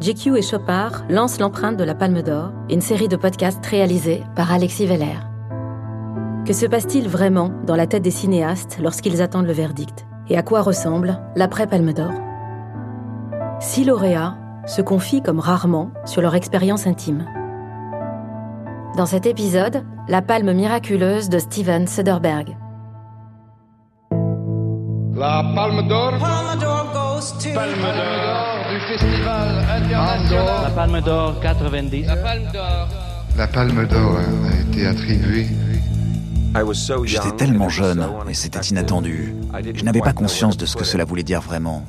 GQ et Chopard lancent l'empreinte de la Palme d'Or, une série de podcasts réalisés par Alexis Veller. Que se passe-t-il vraiment dans la tête des cinéastes lorsqu'ils attendent le verdict? Et à quoi ressemble l'après Palme d'Or? Six lauréats se confient comme rarement sur leur expérience intime. Dans cet épisode, la palme miraculeuse de Steven Soderbergh. La Palme d'Or. Palme d'Or goes to Palme d'Or du Festival international. La Palme d'Or 90. La Palme d'Or. La Palme d'Or a été attribuée. J'étais tellement jeune et c'était inattendu. Je n'avais pas conscience de ce que cela voulait dire vraiment.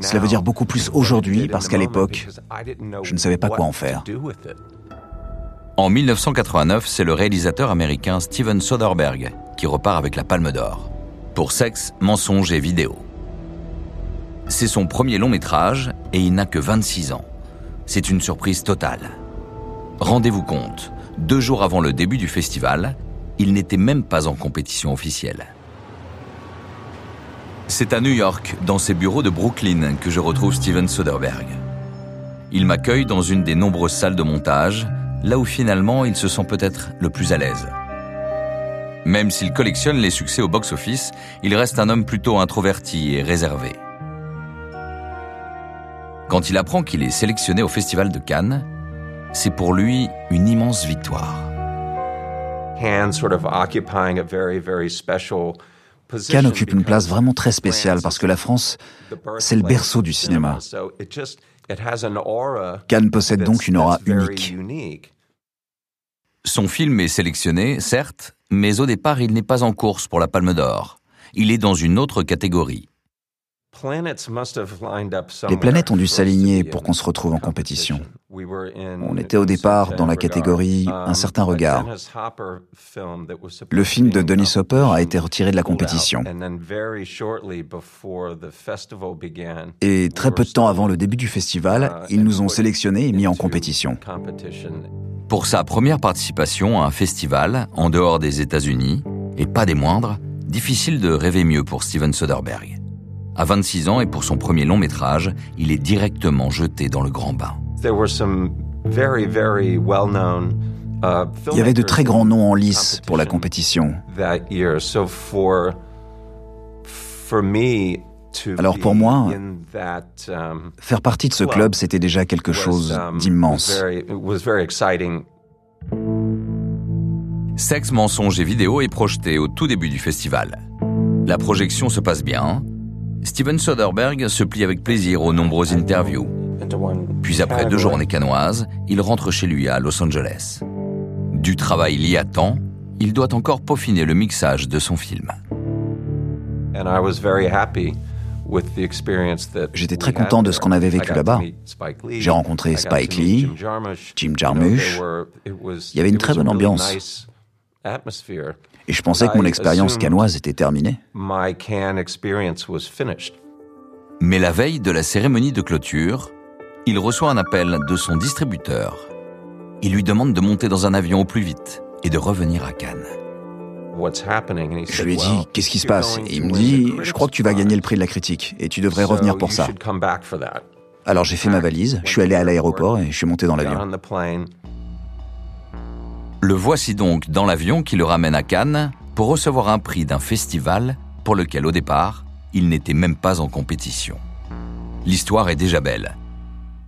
Cela veut dire beaucoup plus aujourd'hui parce qu'à l'époque, je ne savais pas quoi en faire. En 1989, c'est le réalisateur américain Steven Soderbergh qui repart avec la Palme d'Or pour Sexe, mensonge et vidéo. C'est son premier long métrage et il n'a que 26 ans. C'est une surprise totale. Rendez-vous compte, deux jours avant le début du festival, il n'était même pas en compétition officielle. C'est à New York, dans ses bureaux de Brooklyn, que je retrouve Steven Soderbergh. Il m'accueille dans une des nombreuses salles de montage, là où finalement il se sent peut-être le plus à l'aise. Même s'il collectionne les succès au box-office, il reste un homme plutôt introverti et réservé. Quand il apprend qu'il est sélectionné au Festival de Cannes, c'est pour lui une immense victoire. Cannes occupe une place vraiment très spéciale parce que la France, c'est le berceau du cinéma. Cannes possède donc une aura unique. Son film est sélectionné, certes, mais au départ, il n'est pas en course pour la Palme d'Or. Il est dans une autre catégorie. Les planètes ont dû s'aligner pour qu'on se retrouve en compétition. On était au départ dans la catégorie Un certain regard. Le film de Dennis Hopper a été retiré de la compétition. Et très peu de temps avant le début du festival, ils nous ont sélectionnés et mis en compétition. Pour sa première participation à un festival en dehors des États-Unis, et pas des moindres, difficile de rêver mieux pour Steven Soderbergh. À 26 ans et pour son premier long métrage, il est directement jeté dans le grand bain. Il y avait de très grands noms en lice pour la compétition. Alors pour moi, faire partie de ce club, c'était déjà quelque chose d'immense. Sexe, mensonge et vidéo est projeté au tout début du festival. La projection se passe bien, Steven Soderbergh se plie avec plaisir aux nombreuses interviews. Puis après deux journées canoises, il rentre chez lui à Los Angeles. Du travail lié à temps, il doit encore peaufiner le mixage de son film. J'étais très content de ce qu'on avait vécu là-bas. J'ai rencontré Spike Lee, Jim Jarmusch. Il y avait une très bonne ambiance. Et je pensais que mon expérience canoise était terminée. Mais la veille de la cérémonie de clôture, il reçoit un appel de son distributeur. Il lui demande de monter dans un avion au plus vite et de revenir à Cannes. Je lui ai dit, qu'est-ce qui se passe? Et il me dit, je crois que tu vas gagner le prix de la critique et tu devrais revenir pour ça. Alors j'ai fait ma valise, je suis allé à l'aéroport et je suis monté dans l'avion. Le voici donc dans l'avion qui le ramène à Cannes pour recevoir un prix d'un festival pour lequel au départ, il n'était même pas en compétition. L'histoire est déjà belle.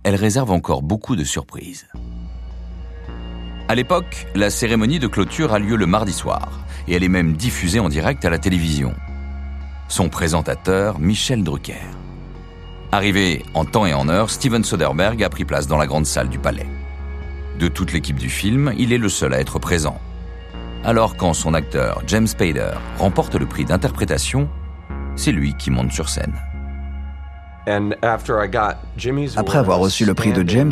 Elle réserve encore beaucoup de surprises. À l'époque, la cérémonie de clôture a lieu le mardi soir et elle est même diffusée en direct à la télévision. Son présentateur, Michel Drucker. Arrivé en temps et en heure, Steven Soderbergh a pris place dans la grande salle du palais. De toute l'équipe du film, il est le seul à être présent. Alors quand son acteur, James Spader, remporte le prix d'interprétation, c'est lui qui monte sur scène. Après avoir reçu le prix de James,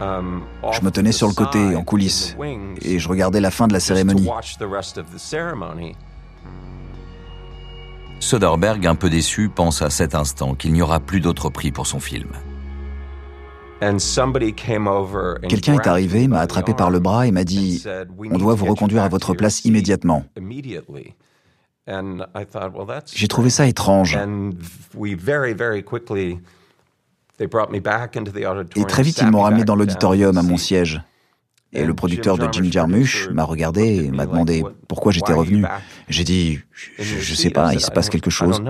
je me tenais sur le côté, en coulisses, et je regardais la fin de la cérémonie. Soderbergh, un peu déçu, pense à cet instant qu'il n'y aura plus d'autre prix pour son film. Quelqu'un est arrivé, m'a attrapé par le bras et m'a dit ⁇ On doit vous reconduire à votre place immédiatement ⁇ J'ai trouvé ça étrange. Et très vite, ils m'ont ramené dans l'auditorium à mon siège. Et le producteur de Jim Jarmusch m'a regardé et m'a demandé pourquoi j'étais revenu. J'ai dit, je, ne sais pas, il se passe quelque chose.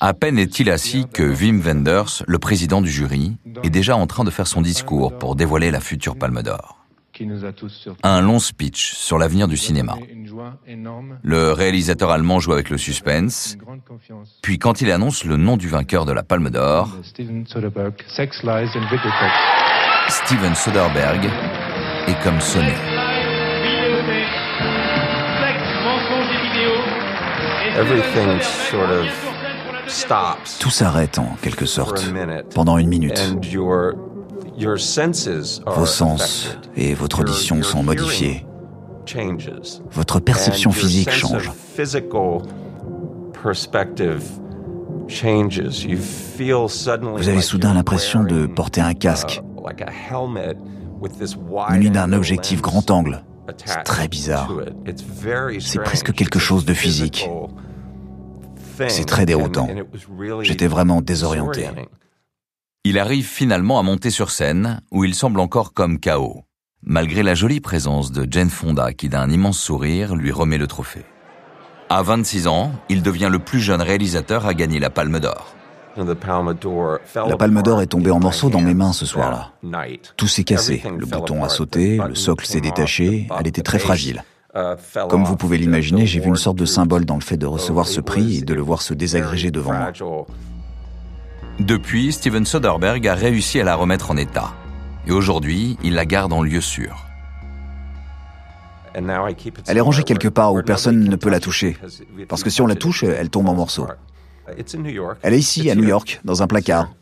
À peine est-il assis que Wim Wenders, le président du jury, est déjà en train de faire son discours pour dévoiler la future Palme d'Or. Un long speech sur l'avenir du cinéma. Le réalisateur allemand joue avec le suspense, puis quand il annonce le nom du vainqueur de la Palme d'Or, Steven Soderbergh est comme sonné. Tout s'arrête en quelque sorte pendant une minute. Vos sens et votre audition sont modifiés. Votre perception physique change. Vous avez soudain l'impression de porter un casque, muni d'un objectif grand angle. C'est très bizarre. C'est presque quelque chose de physique. C'est très déroutant. J'étais vraiment désorienté. Il arrive finalement à monter sur scène, où il semble encore comme KO, malgré la jolie présence de Jane Fonda qui d'un immense sourire lui remet le trophée. À 26 ans, il devient le plus jeune réalisateur à gagner la Palme d'Or. La palme d'or est tombée en morceaux dans mes mains ce soir-là. Tout s'est cassé, le bouton a sauté, le socle s'est détaché, elle était très fragile. Comme vous pouvez l'imaginer, j'ai vu une sorte de symbole dans le fait de recevoir ce prix et de le voir se désagréger devant moi. Depuis, Steven Soderbergh a réussi à la remettre en état. Et aujourd'hui, il la garde en lieu sûr. Elle est rangée quelque part où personne ne peut la toucher. Parce que si on la touche, elle tombe en morceaux. Elle est ici, à New York, dans un placard.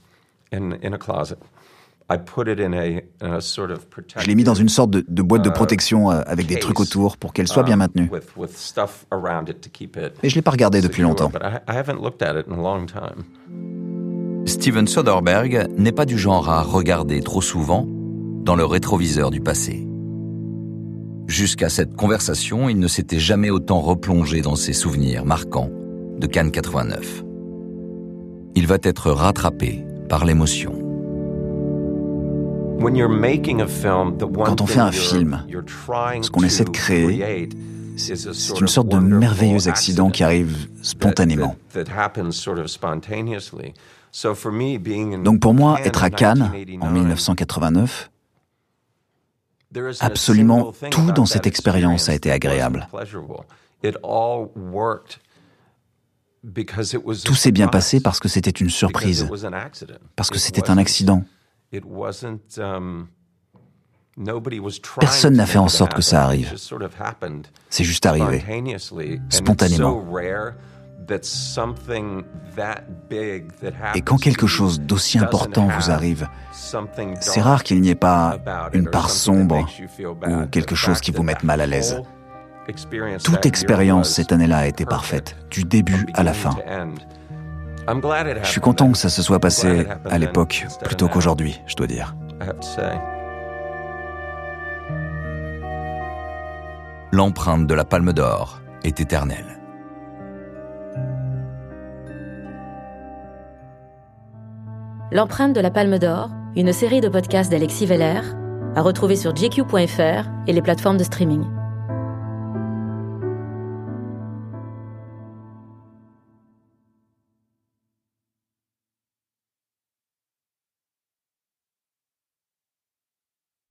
Je l'ai mis dans une sorte de, boîte de uh, protection euh, avec des trucs autour pour qu'elle soit bien um, maintenue. Mais je ne l'ai pas regardée depuis longtemps. Steven Soderbergh n'est pas du genre à regarder trop souvent dans le rétroviseur du passé. Jusqu'à cette conversation, il ne s'était jamais autant replongé dans ses souvenirs marquants de Cannes 89. Il va être rattrapé par l'émotion. Quand on fait un film, ce qu'on essaie de créer, c'est une sorte de merveilleux accident qui arrive spontanément. Donc pour moi, être à Cannes en 1989, absolument tout dans cette expérience a été agréable. Tout s'est bien passé parce que c'était une surprise, parce que c'était un accident. Personne n'a fait en sorte que ça arrive. C'est juste arrivé, spontanément. Et quand quelque chose d'aussi important vous arrive, c'est rare qu'il n'y ait pas une part sombre ou quelque chose qui vous mette mal à l'aise. Toute expérience cette année-là a été parfaite, du début à la fin. Je suis content que ça se soit passé à l'époque plutôt qu'aujourd'hui, je dois dire. L'empreinte de la Palme d'Or est éternelle. L'empreinte de la Palme d'Or, une série de podcasts d'Alexis Veller, à retrouver sur gq.fr et les plateformes de streaming.